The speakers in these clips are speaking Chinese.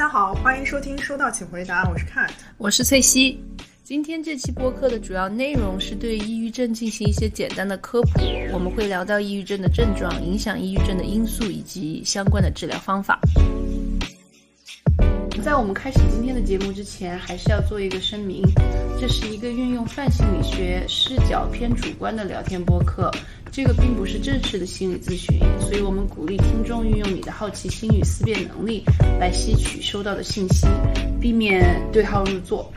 大家好，欢迎收听《收到请回答》，我是看我是翠西。今天这期播客的主要内容是对抑郁症进行一些简单的科普，我们会聊到抑郁症的症状、影响抑郁症的因素以及相关的治疗方法。在我们开始今天的节目之前，还是要做一个声明，这是一个运用泛心理学视角偏主观的聊天播客，这个并不是正式的心理咨询，所以我们鼓励听众运用你的好奇心与思辨能力来吸取收到的信息，避免对号入座。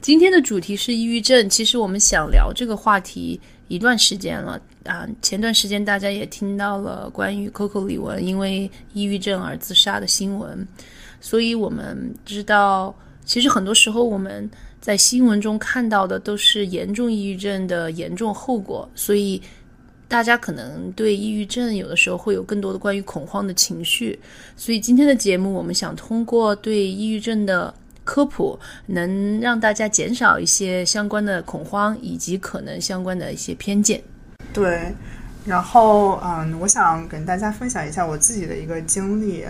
今天的主题是抑郁症，其实我们想聊这个话题一段时间了啊。前段时间大家也听到了关于 Coco 李玟因为抑郁症而自杀的新闻，所以我们知道，其实很多时候我们在新闻中看到的都是严重抑郁症的严重后果，所以大家可能对抑郁症有的时候会有更多的关于恐慌的情绪。所以今天的节目，我们想通过对抑郁症的科普能让大家减少一些相关的恐慌，以及可能相关的一些偏见。对，然后嗯，我想跟大家分享一下我自己的一个经历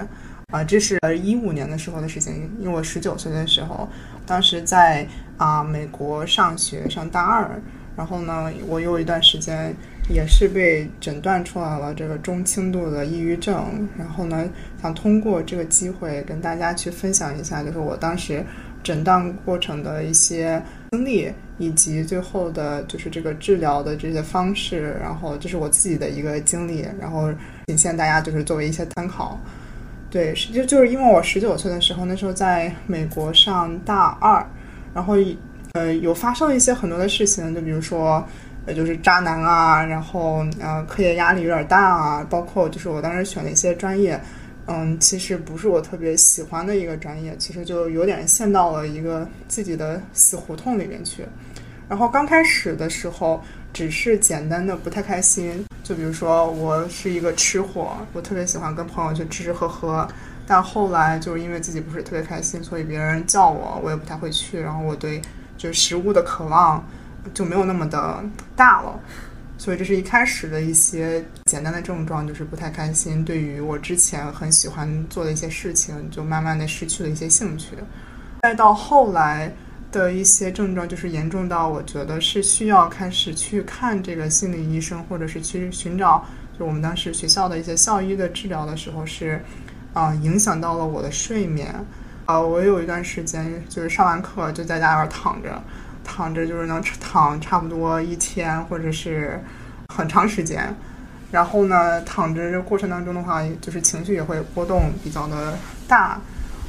啊，这是一五年的时候的事情，因为我十九岁的时候，当时在啊美国上学上大二，然后呢，我有一段时间。也是被诊断出来了这个中轻度的抑郁症，然后呢，想通过这个机会跟大家去分享一下，就是我当时诊断过程的一些经历，以及最后的就是这个治疗的这些方式，然后这是我自己的一个经历，然后仅限大家就是作为一些参考。对，就就是因为我十九岁的时候，那时候在美国上大二，然后呃有发生一些很多的事情，就比如说。呃就是渣男啊，然后呃，课业压力有点大啊，包括就是我当时选的一些专业，嗯，其实不是我特别喜欢的一个专业，其实就有点陷到了一个自己的死胡同里面去。然后刚开始的时候，只是简单的不太开心，就比如说我是一个吃货，我特别喜欢跟朋友去吃吃喝喝，但后来就是因为自己不是特别开心，所以别人叫我，我也不太会去，然后我对就是食物的渴望。就没有那么的大了，所以这是一开始的一些简单的症状，就是不太开心。对于我之前很喜欢做的一些事情，就慢慢的失去了一些兴趣。再到后来的一些症状，就是严重到我觉得是需要开始去看这个心理医生，或者是去寻找就我们当时学校的一些校医的治疗的时候，是啊影响到了我的睡眠。啊，我有一段时间就是上完课就在家里边躺着。躺着就是能躺差不多一天，或者是很长时间。然后呢，躺着这过程当中的话，就是情绪也会波动比较的大。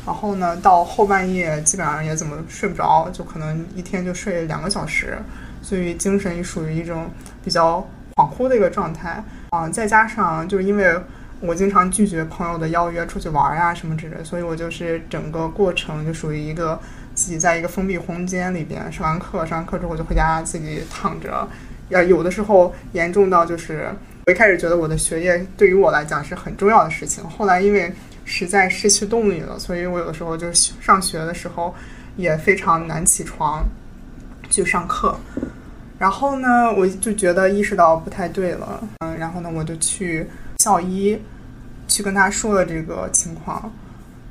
然后呢，到后半夜基本上也怎么睡不着，就可能一天就睡两个小时，所以精神也属于一种比较恍惚的一个状态啊。再加上就因为我经常拒绝朋友的邀约出去玩呀什么之类，所以我就是整个过程就属于一个。自己在一个封闭空间里边上完课，上完课之后就回家自己躺着，要有的时候严重到就是我一开始觉得我的学业对于我来讲是很重要的事情，后来因为实在失去动力了，所以我有的时候就上学的时候也非常难起床去上课。然后呢，我就觉得意识到不太对了，嗯，然后呢，我就去校医去跟他说了这个情况。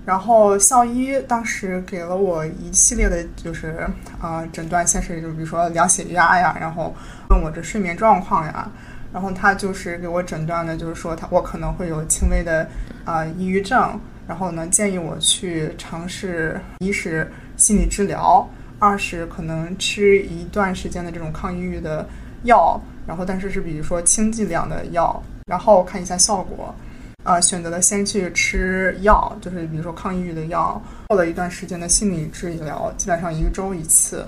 然后校医当时给了我一系列的，就是啊诊断，先是就比如说量血压呀，然后问我这睡眠状况呀，然后他就是给我诊断的，就是说他我可能会有轻微的啊抑郁症，然后呢建议我去尝试一是心理治疗，二是可能吃一段时间的这种抗抑郁的药，然后但是是比如说轻剂量的药，然后看一下效果。呃，选择了先去吃药，就是比如说抗抑郁的药，做了一段时间的心理治疗，基本上一周一次。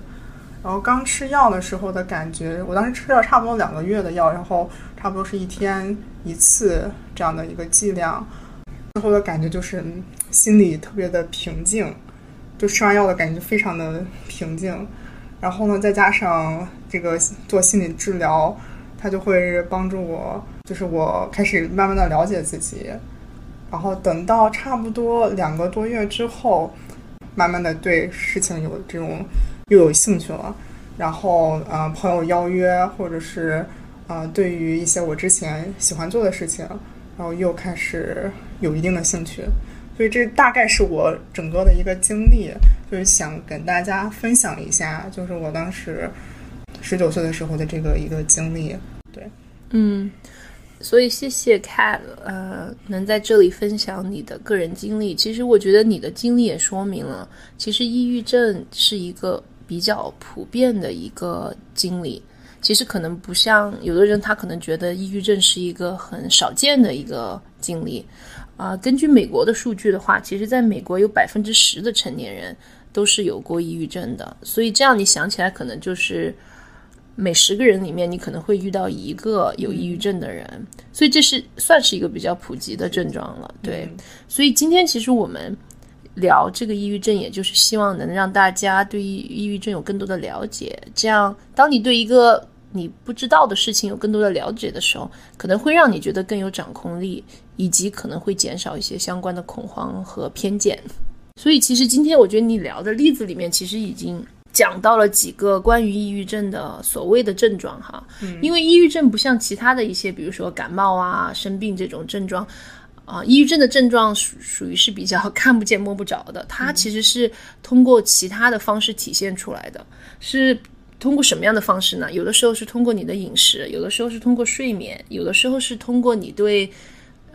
然后刚吃药的时候的感觉，我当时吃了差不多两个月的药，然后差不多是一天一次这样的一个剂量。之后的感觉就是心里特别的平静，就吃完药的感觉非常的平静。然后呢，再加上这个做心理治疗。他就会帮助我，就是我开始慢慢的了解自己，然后等到差不多两个多月之后，慢慢的对事情有这种又有兴趣了，然后呃朋友邀约或者是呃对于一些我之前喜欢做的事情，然后又开始有一定的兴趣，所以这大概是我整个的一个经历，就是想跟大家分享一下，就是我当时十九岁的时候的这个一个经历。对，嗯，所以谢谢 Cat，呃，能在这里分享你的个人经历。其实我觉得你的经历也说明了，其实抑郁症是一个比较普遍的一个经历。其实可能不像有的人，他可能觉得抑郁症是一个很少见的一个经历。啊，根据美国的数据的话，其实在美国有百分之十的成年人都是有过抑郁症的。所以这样你想起来，可能就是每十个人里面你可能会遇到一个有抑郁症的人。所以这是算是一个比较普及的症状了。对，所以今天其实我们聊这个抑郁症，也就是希望能让大家对抑抑郁症有更多的了解。这样，当你对一个你不知道的事情有更多的了解的时候，可能会让你觉得更有掌控力。以及可能会减少一些相关的恐慌和偏见，所以其实今天我觉得你聊的例子里面，其实已经讲到了几个关于抑郁症的所谓的症状哈。嗯，因为抑郁症不像其他的一些，比如说感冒啊、生病这种症状，啊，抑郁症的症状属属于是比较 看不见摸不着的，它其实是通过其他的方式体现出来的，是通过什么样的方式呢？有的时候是通过你的饮食，有的时候是通过睡眠，有的时候是通过你对。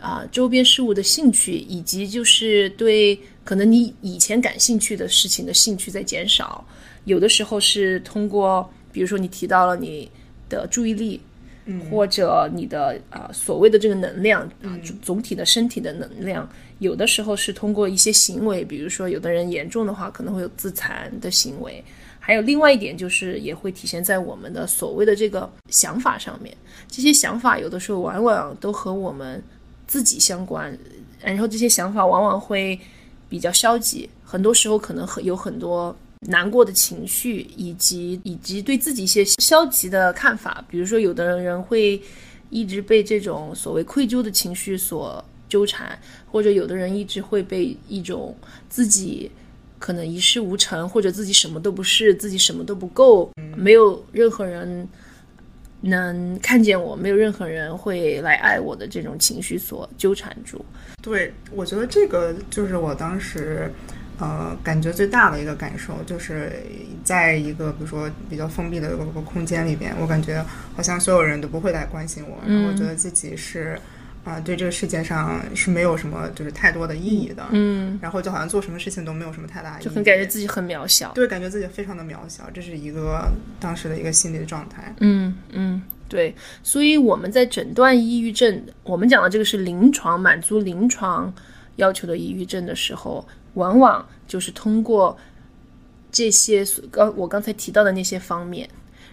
啊，周边事物的兴趣，以及就是对可能你以前感兴趣的事情的兴趣在减少。有的时候是通过，比如说你提到了你的注意力，嗯，或者你的啊所谓的这个能量啊，总体的身体的能量。有的时候是通过一些行为，比如说有的人严重的话可能会有自残的行为。还有另外一点就是也会体现在我们的所谓的这个想法上面。这些想法有的时候往往都和我们。自己相关，然后这些想法往往会比较消极，很多时候可能很有很多难过的情绪，以及以及对自己一些消极的看法。比如说，有的人会一直被这种所谓愧疚的情绪所纠缠，或者有的人一直会被一种自己可能一事无成，或者自己什么都不是，自己什么都不够，没有任何人。能看见我，没有任何人会来爱我的这种情绪所纠缠住。对，我觉得这个就是我当时，呃，感觉最大的一个感受，就是在一个比如说比较封闭的一个空间里边，我感觉好像所有人都不会来关心我，然后觉得自己是。啊，对这个世界上是没有什么就是太多的意义的，嗯，然后就好像做什么事情都没有什么太大意义，就很感觉自己很渺小，对，感觉自己非常的渺小，这是一个当时的一个心理的状态，嗯嗯，对，所以我们在诊断抑郁症，我们讲的这个是临床满足临床要求的抑郁症的时候，往往就是通过这些刚我刚才提到的那些方面，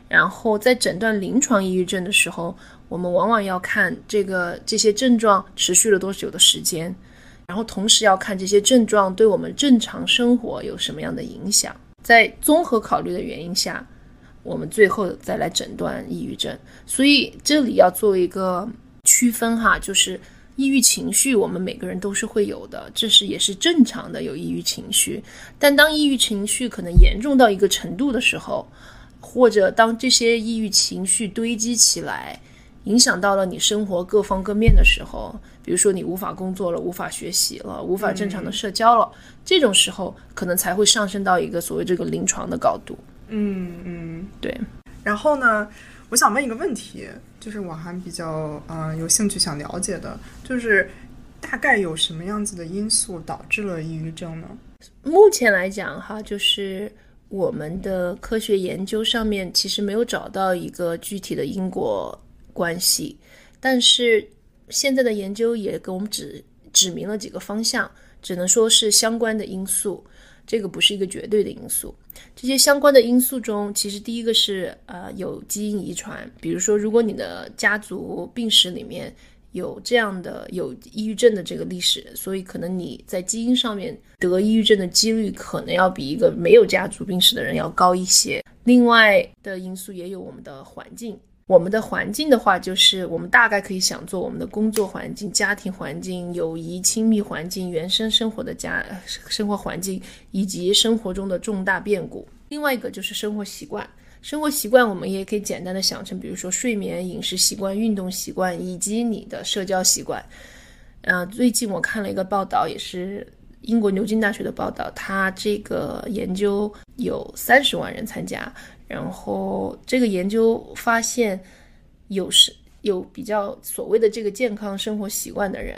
然后在诊断临床抑郁症的时候。我们往往要看这个这些症状持续了多久的时间，然后同时要看这些症状对我们正常生活有什么样的影响。在综合考虑的原因下，我们最后再来诊断抑郁症。所以这里要做一个区分哈，就是抑郁情绪我们每个人都是会有的，这是也是正常的有抑郁情绪。但当抑郁情绪可能严重到一个程度的时候，或者当这些抑郁情绪堆积起来。影响到了你生活各方各面的时候，比如说你无法工作了，无法学习了，无法正常的社交了，这种时候可能才会上升到一个所谓这个临床的高度。嗯嗯，对。然后呢，我想问一个问题，就是我还比较呃有兴趣想了解的，就是大概有什么样子的因素导致了抑郁症呢？目前来讲哈，就是我们的科学研究上面其实没有找到一个具体的因果。关系，但是现在的研究也给我们指指明了几个方向，只能说是相关的因素，这个不是一个绝对的因素。这些相关的因素中，其实第一个是呃有基因遗传，比如说如果你的家族病史里面有这样的有抑郁症的这个历史，所以可能你在基因上面得抑郁症的几率可能要比一个没有家族病史的人要高一些。另外的因素也有我们的环境。我们的环境的话，就是我们大概可以想做我们的工作环境、家庭环境、友谊亲密环境、原生生活的家生活环境，以及生活中的重大变故。另外一个就是生活习惯，生活习惯我们也可以简单的想成，比如说睡眠、饮食习惯、运动习惯，以及你的社交习惯。呃，最近我看了一个报道，也是英国牛津大学的报道，它这个研究有三十万人参加，然后这个研究发现有是有比较所谓的这个健康生活习惯的人，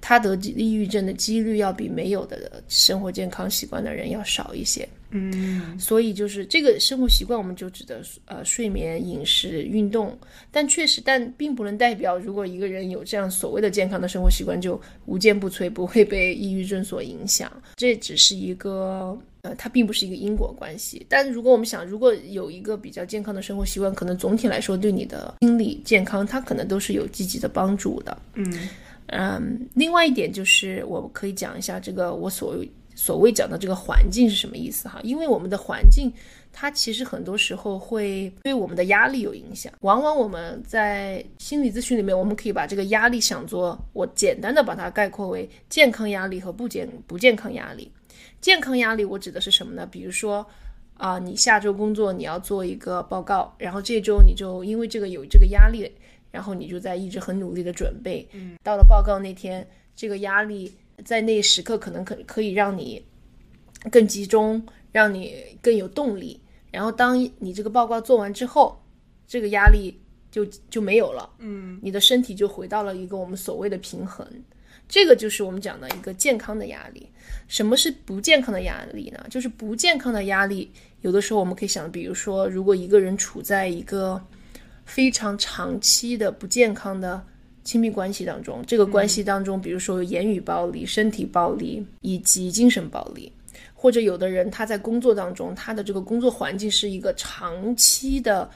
他得抑郁症的几率要比没有的生活健康习惯的人要少一些。嗯所以就是这个生活习惯，我们就指的呃睡眠、饮食、运动，但确实，但并不能代表如果一个人有这样所谓的健康的生活习惯，就无坚不摧，不会被抑郁症所影响。这只是一个呃，它并不是一个因果关系。但如果我们想，如果有一个比较健康的生活习惯，可能总体来说对你的心理健康，它可能都是有积极的帮助的。嗯嗯，另外一点就是，我可以讲一下这个我所谓所谓讲的这个环境是什么意思哈？因为我们的环境，它其实很多时候会对我们的压力有影响。往往我们在心理咨询里面，我们可以把这个压力想作，我简单的把它概括为健康压力和不健不健康压力。健康压力我指的是什么呢？比如说。啊、你下周工作你要做一个报告，然后这周你就因为这个有这个压力，然后你就在一直很努力的准备。嗯，到了报告那天，这个压力在那时刻可能可可以让你更集中，让你更有动力。然后当你这个报告做完之后，这个压力就就没有了。嗯你的身体就回到了一个我们所谓的平衡。这个就是我们讲的一个健康的压力。什么是不健康的压力呢？就是不健康的压力，有的时候我们可以想，比如说，如果一个人处在一个非常长期的不健康的亲密关系当中，这个关系当中，比如说有言语暴力、身体暴力以及精神暴力，或者有的人他在工作当中，他的这个工作环境是一个长期的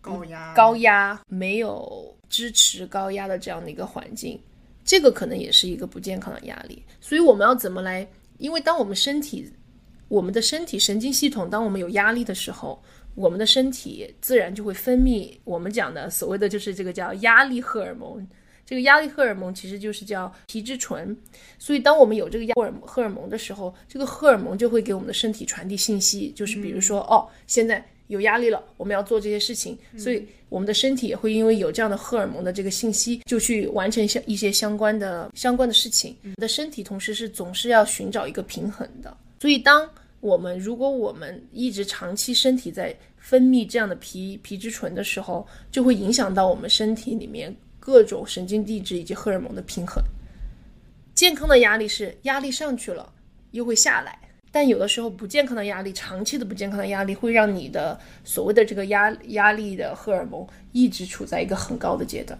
高压高压、没有支持高压的这样的一个环境，这个可能也是一个不健康的压力。所以我们要怎么来？因为当我们身体，我们的身体神经系统，当我们有压力的时候，我们的身体自然就会分泌我们讲的所谓的就是这个叫压力荷尔蒙。这个压力荷尔蒙其实就是叫皮质醇，所以当我们有这个压荷尔荷尔蒙的时候，这个荷尔蒙就会给我们的身体传递信息，就是比如说，哦，现在有压力了，我们要做这些事情，所以我们的身体也会因为有这样的荷尔蒙的这个信息，就去完成相一些相关的相关的事情。你的身体同时是总是要寻找一个平衡的，所以当我们如果我们一直长期身体在分泌这样的皮皮质醇的时候，就会影响到我们身体里面各种神经递质以及荷尔蒙的平衡。健康的压力是压力上去了又会下来，但有的时候不健康的压力，长期的不健康的压力会让你的所谓的这个压压力的荷尔蒙一直处在一个很高的阶段。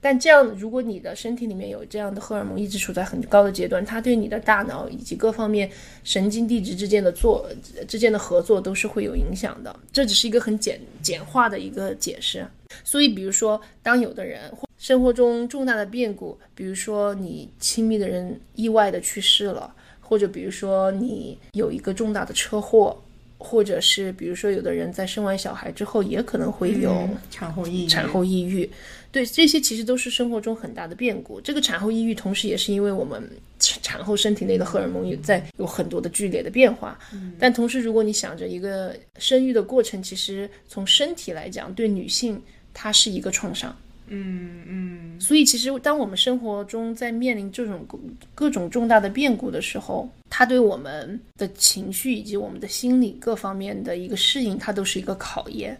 但这样，如果你的身体里面有这样的荷尔蒙一直处在很高的阶段，它对你的大脑以及各方面神经递质之间的做之间的合作都是会有影响的。这只是一个很简简化的一个解释。所以，比如说，当有的人生活中重大的变故，比如说你亲密的人意外的去世了，或者比如说你有一个重大的车祸，或者是比如说有的人在生完小孩之后也可能会有嗯产后抑郁，产后抑郁，对这些其实都是生活中很大的变故。这个产后抑郁，同时也是因为我们产产后身体内的荷尔蒙有在有很多的剧烈的变化。但同时，如果你想着一个生育的过程，其实从身体来讲，对女性它是一个创伤。嗯嗯所以，其实当我们生活中在面临这种各各种重大的变故的时候，它对我们的情绪以及我们的心理各方面的一个适应，它都是一个考验。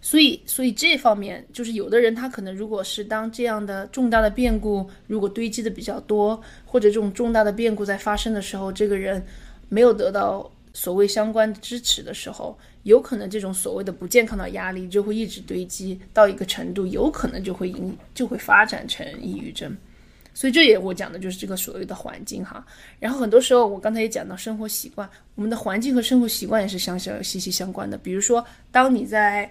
所以，所以这方面就是有的人他可能如果是当这样的重大的变故如果堆积的比较多，或者这种重大的变故在发生的时候，这个人没有得到所谓相关的支持的时候，有可能这种所谓的不健康的压力就会一直堆积到一个程度，有可能就会引就会发展成抑郁症。所以这也我讲的就是这个所谓的环境哈。然后很多时候我刚才也讲到生活习惯，我们的环境和生活习惯也是相相息息相关的。比如说，当你在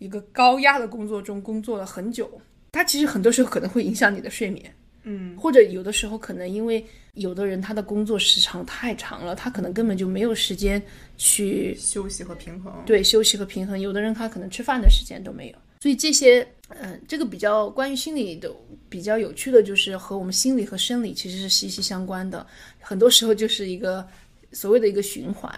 一个高压的工作中工作了很久，它其实很多时候可能会影响你的睡眠。嗯，或者有的时候可能因为有的人他的工作时长太长了，他可能根本就没有时间去休息和平衡，对休息和平衡。有的人他可能吃饭的时间都没有，所以这些，嗯、这个比较关于心理的比较有趣的就是和我们心理和生理其实是息息相关的，很多时候就是一个所谓的一个循环。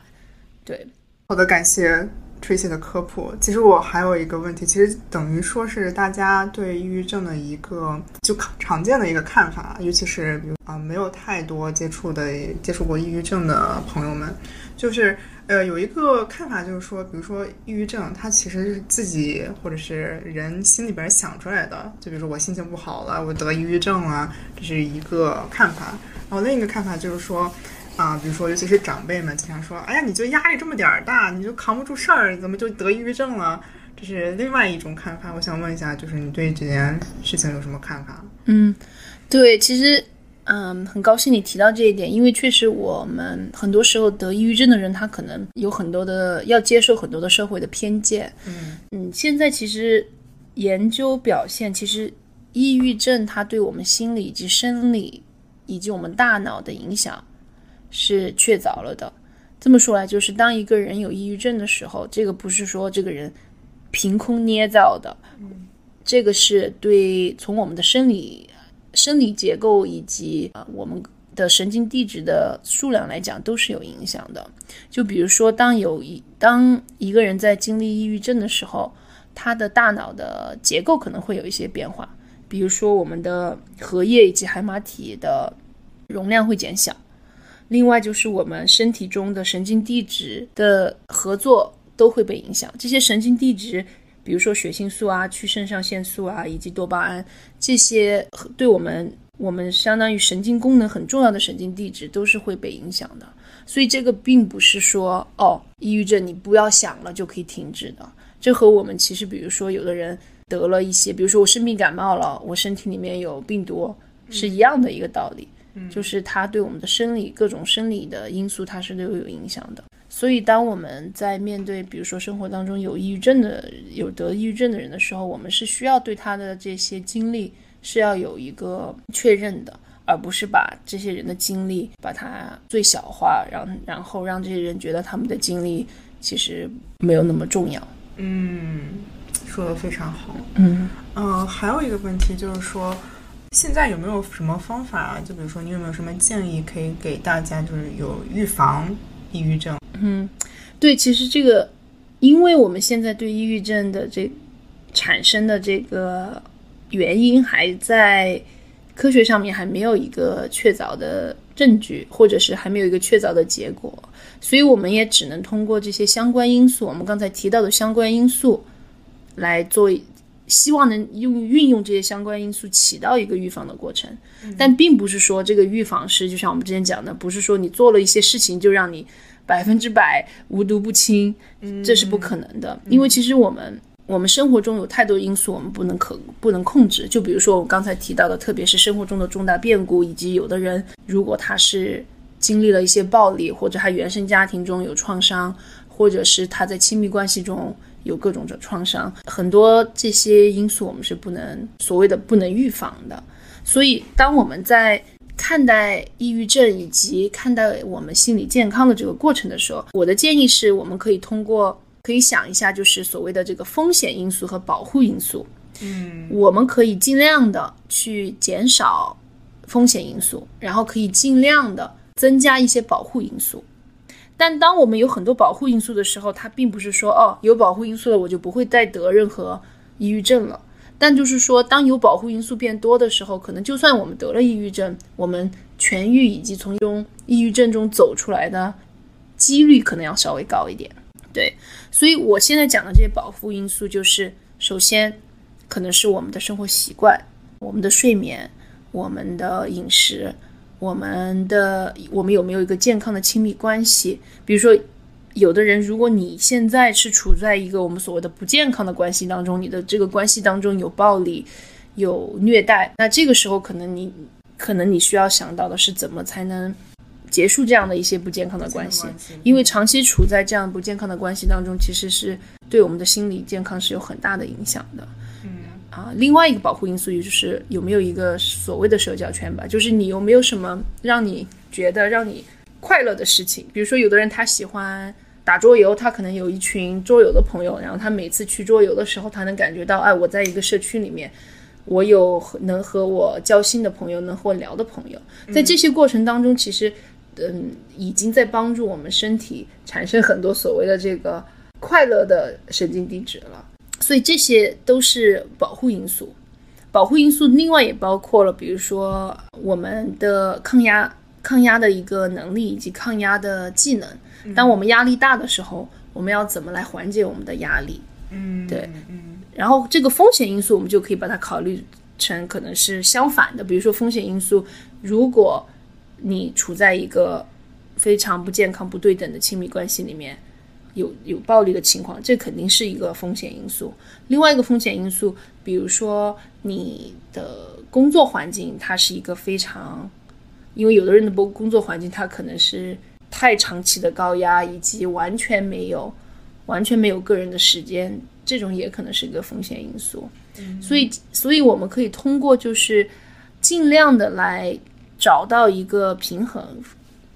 对，好的，感谢 Tracy 的科普。其实我还有一个问题，其实等于说是大家对抑郁症的一个就常见的一个看法，尤其是比如啊没有太多接触的接触过抑郁症的朋友们，就是呃有一个看法就是说，比如说抑郁症，它其实是自己或者是人心里边想出来的。就比如说我心情不好了，我得抑郁症了，这是一个看法。然后另一个看法就是说。啊，比如说，尤其是长辈们经常说：“哎呀，你就压力这么点儿大，你就扛不住事儿，怎么就得抑郁症了？”这是另外一种看法。我想问一下，就是你对这件事情有什么看法？嗯，对，其实，嗯，很高兴你提到这一点，因为确实我们很多时候得抑郁症的人，他可能有很多的要接受很多的社会的偏见。嗯嗯，现在其实研究表现，其实抑郁症它对我们心理以及生理以及我们大脑的影响。是确凿了的。这么说来，就是当一个人有抑郁症的时候，这个不是说这个人凭空捏造的，这个是对从我们的生理生理结构以及啊我们的神经递质的数量来讲都是有影响的。就比如说，当有一当一个人在经历抑郁症的时候，他的大脑的结构可能会有一些变化，比如说我们的荷叶以及海马体的容量会减小。另外就是我们身体中的神经递质的合作都会被影响。这些神经递质，比如说血清素啊、去肾上腺素啊，以及多巴胺，这些对我们我们相当于神经功能很重要的神经递质都是会被影响的。所以这个并不是说哦，抑郁症你不要想了就可以停止的。这和我们其实，比如说有的人得了一些，比如说我生病感冒了，我身体里面有病毒，是一样的一个道理。就是它对我们的生理各种生理的因素，它是都有影响的。所以，当我们在面对比如说生活当中有抑郁症的、有得抑郁症的人的时候，我们是需要对他的这些经历是要有一个确认的，而不是把这些人的经历把它最小化，然然后让这些人觉得他们的经历其实没有那么重要。嗯，说的非常好。嗯嗯，还有一个问题就是说。现在有没有什么方法？就比如说，你有没有什么建议可以给大家，就是有预防抑郁症？嗯，对，其实这个，因为我们现在对抑郁症的这产生的这个原因还在科学上面还没有一个确凿的证据，或者是还没有一个确凿的结果，所以我们也只能通过这些相关因素，我们刚才提到的相关因素来做。希望能用运用这些相关因素起到一个预防的过程，但并不是说这个预防是就像我们之前讲的，不是说你做了一些事情就让你百分之百无毒不侵，这是不可能的。因为其实我们我们生活中有太多因素我们不能可不能控制，就比如说我刚才提到的，特别是生活中的重大变故，以及有的人如果他是经历了一些暴力，或者他原生家庭中有创伤，或者是他在亲密关系中。有各种的创伤，很多这些因素我们是不能所谓的不能预防的。所以，当我们在看待抑郁症以及看待我们心理健康的这个过程的时候，我的建议是，我们可以通过可以想一下，就是所谓的这个风险因素和保护因素。嗯，我们可以尽量的去减少风险因素，然后可以尽量的增加一些保护因素。但当我们有很多保护因素的时候，它并不是说哦，有保护因素了我就不会再得任何抑郁症了。但就是说，当有保护因素变多的时候，可能就算我们得了抑郁症，我们痊愈以及从中抑郁症中走出来的几率可能要稍微高一点。对，所以我现在讲的这些保护因素，就是首先可能是我们的生活习惯、我们的睡眠、我们的饮食。我们的我们有没有一个健康的亲密关系？比如说，有的人，如果你现在是处在一个我们所谓的不健康的关系当中，你的这个关系当中有暴力、有虐待，那这个时候可能你可能你需要想到的是怎么才能结束这样的一些不健康的关系？因为长期处在这样不健康的关系当中，其实是对我们的心理健康是有很大的影响的。啊，另外一个保护因素也就是有没有一个所谓的社交圈吧，就是你有没有什么让你觉得让你快乐的事情？比如说，有的人他喜欢打桌游，他可能有一群桌游的朋友，然后他每次去桌游的时候，他能感觉到，哎，我在一个社区里面，我有能和我交心的朋友，能和我聊的朋友，在这些过程当中，其实，嗯，已经在帮助我们身体产生很多所谓的这个快乐的神经递质了。所以这些都是保护因素。保护因素另外也包括了，比如说我们的抗压、抗压的一个能力以及抗压的技能。当我们压力大的时候，我们要怎么来缓解我们的压力？嗯，对，嗯然后这个风险因素，我们就可以把它考虑成可能是相反的。比如说风险因素，如果你处在一个非常不健康、不对等的亲密关系里面，有有暴力的情况，这肯定是一个风险因素。另外一个风险因素，比如说你的工作环境，它是一个非常，因为有的人的工工作环境，它可能是太长期的高压，以及完全没有完全没有个人的时间，这种也可能是一个风险因素。所以，所以我们可以通过就是尽量的来找到一个平衡，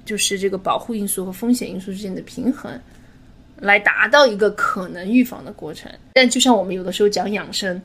就是这个保护因素和风险因素之间的平衡，来达到一个可能预防的过程。但就像我们有的时候讲养生，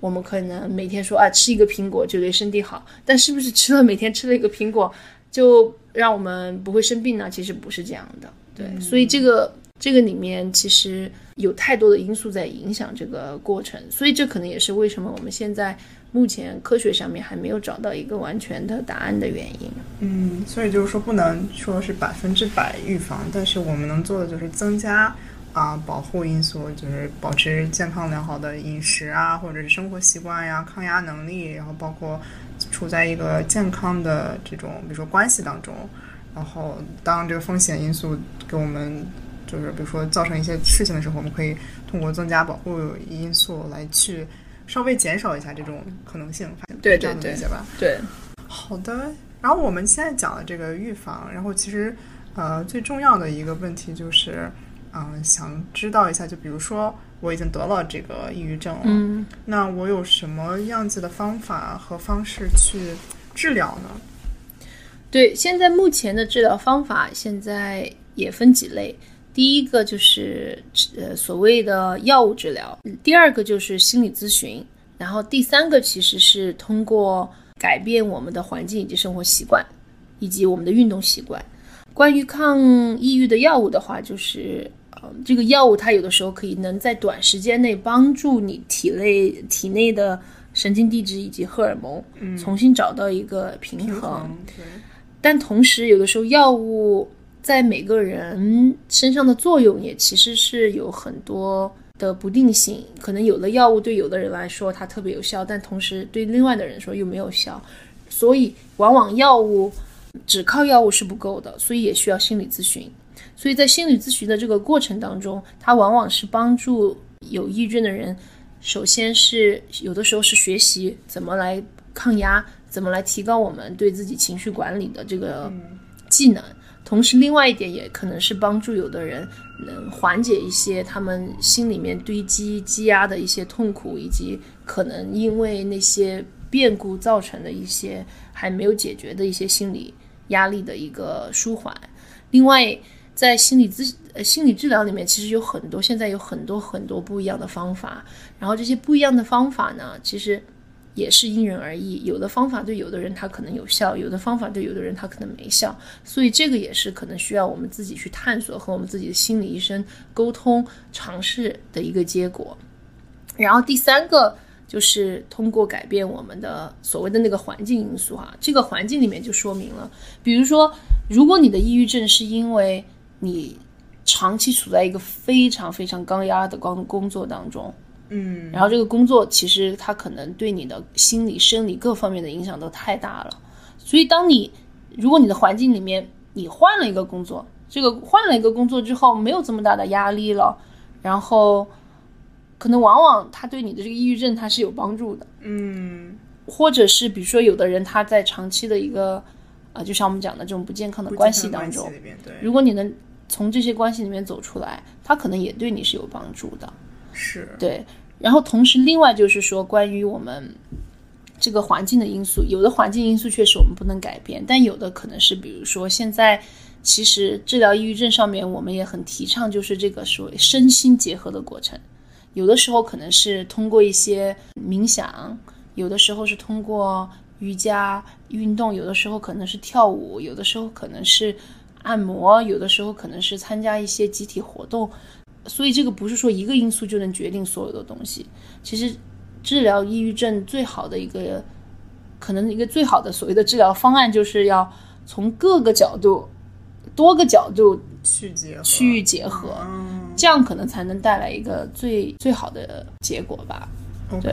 我们可能每天说啊吃一个苹果就对身体好，但是不是吃了每天吃了一个苹果就让我们不会生病呢？其实不是这样的。对，所以这个这个里面其实有太多的因素在影响这个过程，所以这可能也是为什么我们现在目前科学上面还没有找到一个完全的答案的原因。嗯，所以就是说不能说是百分之百预防，但是我们能做的就是增加啊、保护因素，就是保持健康良好的饮食啊，或者是生活习惯呀、抗压能力，然后包括处在一个健康的这种比如说关系当中，然后当这个风险因素给我们就是比如说造成一些事情的时候，我们可以通过增加保护因素来去稍微减少一下这种可能性，对这样对对理解吧？对，好的，然后我们现在讲的这个预防，然后其实呃最重要的一个问题就是，嗯、想知道一下，就比如说我已经得了这个抑郁症了，嗯。那我有什么样子的方法和方式去治疗呢？对，现在目前的治疗方法现在也分几类，第一个就是呃所谓的药物治疗，第二个就是心理咨询，然后第三个其实是通过改变我们的环境以及生活习惯，以及我们的运动习惯。关于抗抑郁的药物的话，就是呃这个药物它有的时候可以能在短时间内帮助你体内体内的神经递质以及荷尔蒙重新找到一个平衡。对，但同时，有的时候药物在每个人身上的作用也其实是有很多的不定性。可能有的药物对有的人来说它特别有效，但同时对另外的人说又没有效。所以，往往药物只靠药物是不够的，所以也需要心理咨询。所以在心理咨询的这个过程当中，它往往是帮助有抑郁症的人，首先是有的时候是学习怎么来抗压，怎么来提高我们对自己情绪管理的这个技能。同时，另外一点也可能是帮助有的人能缓解一些他们心里面堆积积压的一些痛苦，以及可能因为那些变故造成的一些还没有解决的一些心理压力的一个舒缓。另外，在心理咨呃心理治疗里面，其实有很多现在有很多很多不一样的方法，然后这些不一样的方法呢，其实也是因人而异。有的方法对有的人他可能有效，有的方法对有的人他可能没效，所以这个也是可能需要我们自己去探索和我们自己的心理医生沟通尝试的一个结果。然后第三个就是通过改变我们的所谓的那个环境因素哈，这个环境里面就说明了，比如说，如果你的抑郁症是因为你长期处在一个非常非常高压的工工作当中，嗯，然后这个工作其实它可能对你的心理、生理各方面的影响都太大了，所以当你如果你的环境里面你换了一个工作，这个换了一个工作之后没有这么大的压力了，然后可能往往它对你的这个抑郁症它是有帮助的，嗯，或者是比如说有的人他在长期的一个啊、就像我们讲的这种不健康的关系当中，如果你能从这些关系里面走出来，它可能也对你是有帮助的。是，对，然后同时另外就是说，关于我们这个环境的因素，有的环境因素确实我们不能改变，但有的可能是，比如说现在其实治疗抑郁症上面，我们也很提倡就是这个所谓身心结合的过程。有的时候可能是通过一些冥想，有的时候是通过瑜伽运动，有的时候可能是跳舞，有的时候可能是按摩，有的时候可能是参加一些集体活动。所以这个不是说一个因素就能决定所有的东西。其实治疗抑郁症最好的一个，可能一个最好的所谓的治疗方案，就是要从各个角度、多个角度去结合，去结合，这样可能才能带来一个最最好的结果吧。OK，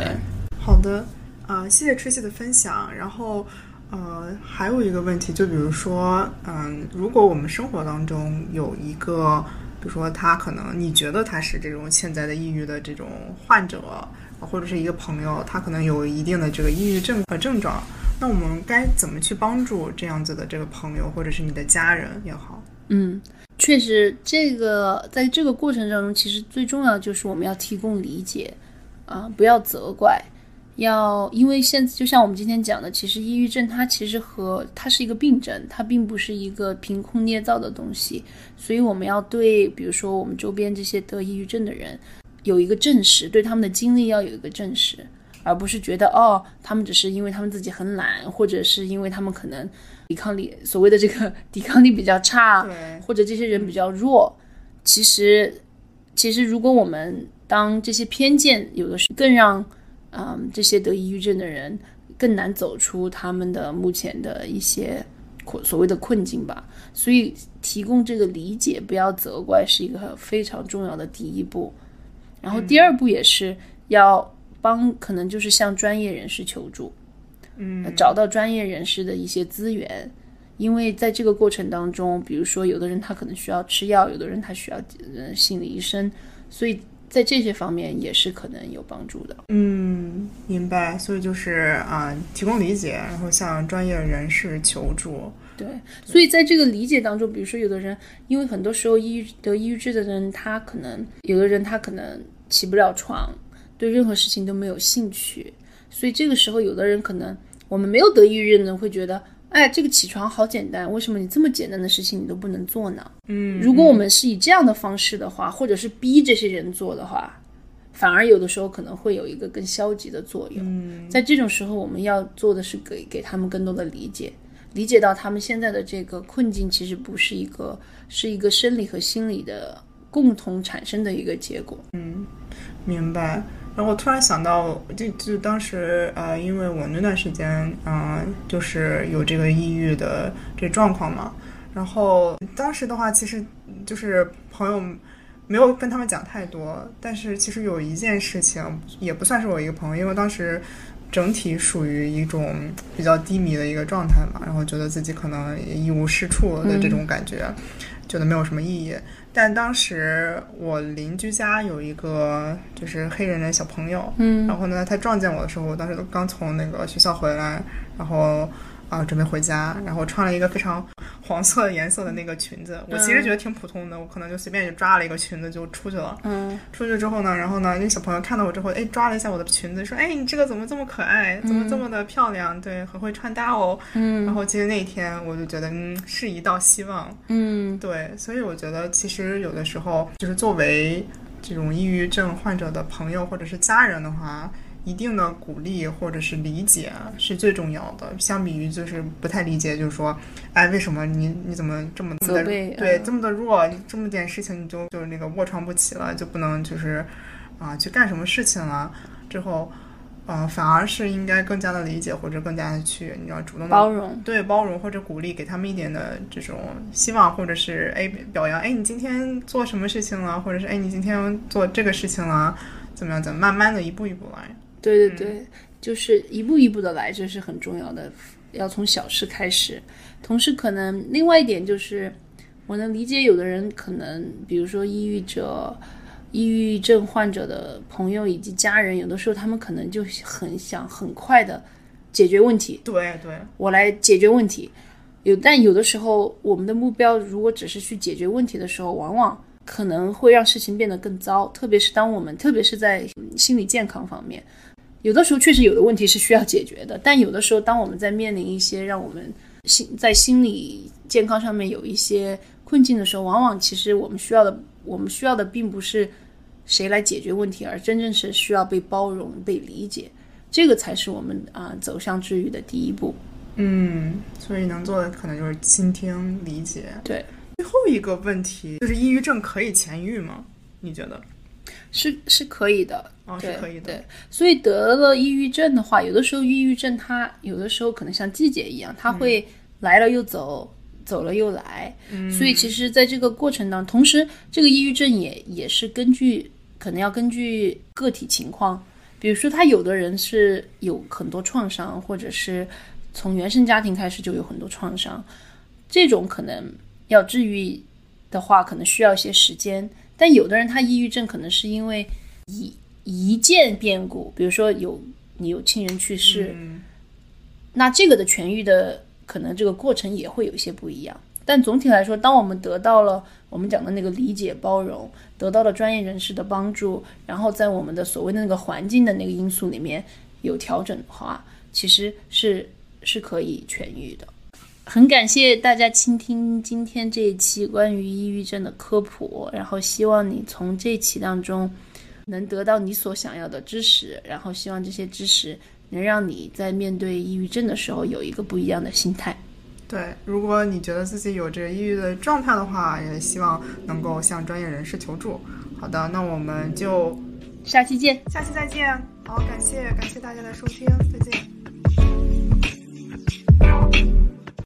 好的，呃，谢谢 Tracy 的分享。然后，呃，还有一个问题，就比如说，嗯，如果我们生活当中有一个，比如说他可能你觉得他是这种潜在的抑郁的这种患者，或者是一个朋友，他可能有一定的这个抑郁症和症状，那我们该怎么去帮助这样子的这个朋友，或者是你的家人也好？嗯，确实，这个在这个过程当中，其实最重要就是我们要提供理解。啊，不要责怪，要因为现就像我们今天讲的，其实抑郁症它其实和它是一个病症，它并不是一个凭空捏造的东西，所以我们要对，比如说我们周边这些得抑郁症的人有一个证实，对他们的经历要有一个证实，而不是觉得哦，他们只是因为他们自己很懒，或者是因为他们可能抵抗力所谓的这个抵抗力比较差，或者这些人比较弱，其实其实如果我们当这些偏见有的时候更让，嗯，这些得抑郁症的人更难走出他们的目前的一些困所谓的困境吧。所以提供这个理解，不要责怪，是一个非常重要的第一步。然后第二步也是要帮，可能就是向专业人士求助，嗯，找到专业人士的一些资源。因为在这个过程当中，比如说有的人他可能需要吃药，有的人他需要呃心理医生，所以。在这些方面也是可能有帮助的。嗯，明白。所以就是啊、提供理解，然后向专业人士求助。对，所以在这个理解当中，比如说有的人，因为很多时候抑郁得抑郁症的人，他可能有的人他可能起不了床，对任何事情都没有兴趣，所以这个时候有的人可能我们没有得抑郁症的人会觉得。哎，这个起床好简单，为什么你这么简单的事情你都不能做呢？嗯，如果我们是以这样的方式的话，或者是逼这些人做的话，反而有的时候可能会有一个更消极的作用。嗯，在这种时候，我们要做的是给给他们更多的理解，理解到他们现在的这个困境其实不是一个，是一个生理和心理的共同产生的一个结果。嗯，明白。然后我突然想到，就就当时呃，因为我那段时间嗯、呃，就是有这个抑郁的这状况嘛。然后当时的话，其实就是朋友没有跟他们讲太多，但是其实有一件事情也不算是我一个朋友，因为当时整体属于一种比较低迷的一个状态嘛，然后觉得自己可能一无是处的这种感觉，嗯、觉得没有什么意义。但当时我邻居家有一个就是黑人的小朋友，嗯，然后呢，他撞见我的时候，我当时都刚从那个学校回来，然后啊准备回家，然后穿了一个非常黄色颜色的那个裙子，我其实觉得挺普通的，我可能就随便就抓了一个裙子就出去了，嗯，出去之后呢，然后呢，那小朋友看到我之后，哎，抓了一下我的裙子，说，哎，你这个怎么这么可爱，怎么这么的漂亮，对，很会穿搭哦，嗯，然后其实那一天我就觉得，嗯，是一道希望，嗯，对，所以我觉得其实有的时候就是作为这种抑郁症患者的朋友或者是家人的话。一定的鼓励或者是理解是最重要的，相比于就是不太理解，就是说，哎，为什么你你怎么这么的对、嗯、这么的弱，这么点事情你就就是那个卧床不起了，就不能就是啊去干什么事情了？之后，呃，反而是应该更加的理解或者更加的去你要主动的包容，对包容或者鼓励，给他们一点的这种希望，或者是哎表扬，哎你今天做什么事情了，或者是哎你今天做这个事情了，怎么样？怎么慢慢的一步一步来。对对对，嗯、就是一步一步的来，这是很重要的，要从小事开始。同时，可能另外一点就是，我能理解有的人可能，比如说抑郁者、抑郁症患者的朋友以及家人，有的时候他们可能就很想很快的解决问题。对对，我来解决问题。有，但有的时候我们的目标如果只是去解决问题的时候，往往可能会让事情变得更糟。特别是当我们，特别是在心理健康方面。有的时候确实有的问题是需要解决的，但有的时候，当我们在面临一些让我们心在心理健康上面有一些困境的时候，往往其实我们需要的，我们需要的并不是谁来解决问题，而真正是需要被包容、被理解，这个才是我们啊、走向治愈的第一步。嗯，所以能做的可能就是倾听、理解。对，最后一个问题就是抑郁症可以痊愈吗？你觉得？是是可以的，哦，是对可以的。对，所以得了抑郁症的话，有的时候抑郁症它有的时候可能像季节一样，它会来了又走，走了又来。嗯所以其实在这个过程当中，同时这个抑郁症也也是根据可能要根据个体情况，比如说他有的人是有很多创伤，或者是从原生家庭开始就有很多创伤，这种可能要治愈的话，可能需要一些时间。但有的人他抑郁症可能是因为一一件变故，比如说有你有亲人去世，嗯那这个的痊愈的可能这个过程也会有一些不一样。但总体来说，当我们得到了我们讲的那个理解、包容，得到了专业人士的帮助，然后在我们的所谓的那个环境的那个因素里面有调整的话，其实是是可以痊愈的。很感谢大家倾听今天这一期关于抑郁症的科普，然后希望你从这期当中能得到你所想要的知识，然后希望这些知识能让你在面对抑郁症的时候有一个不一样的心态。对，如果你觉得自己有这个抑郁的状态的话，也希望能够向专业人士求助。好的，那我们就下期见。下期再见。好，感谢感谢大家的收听，再见。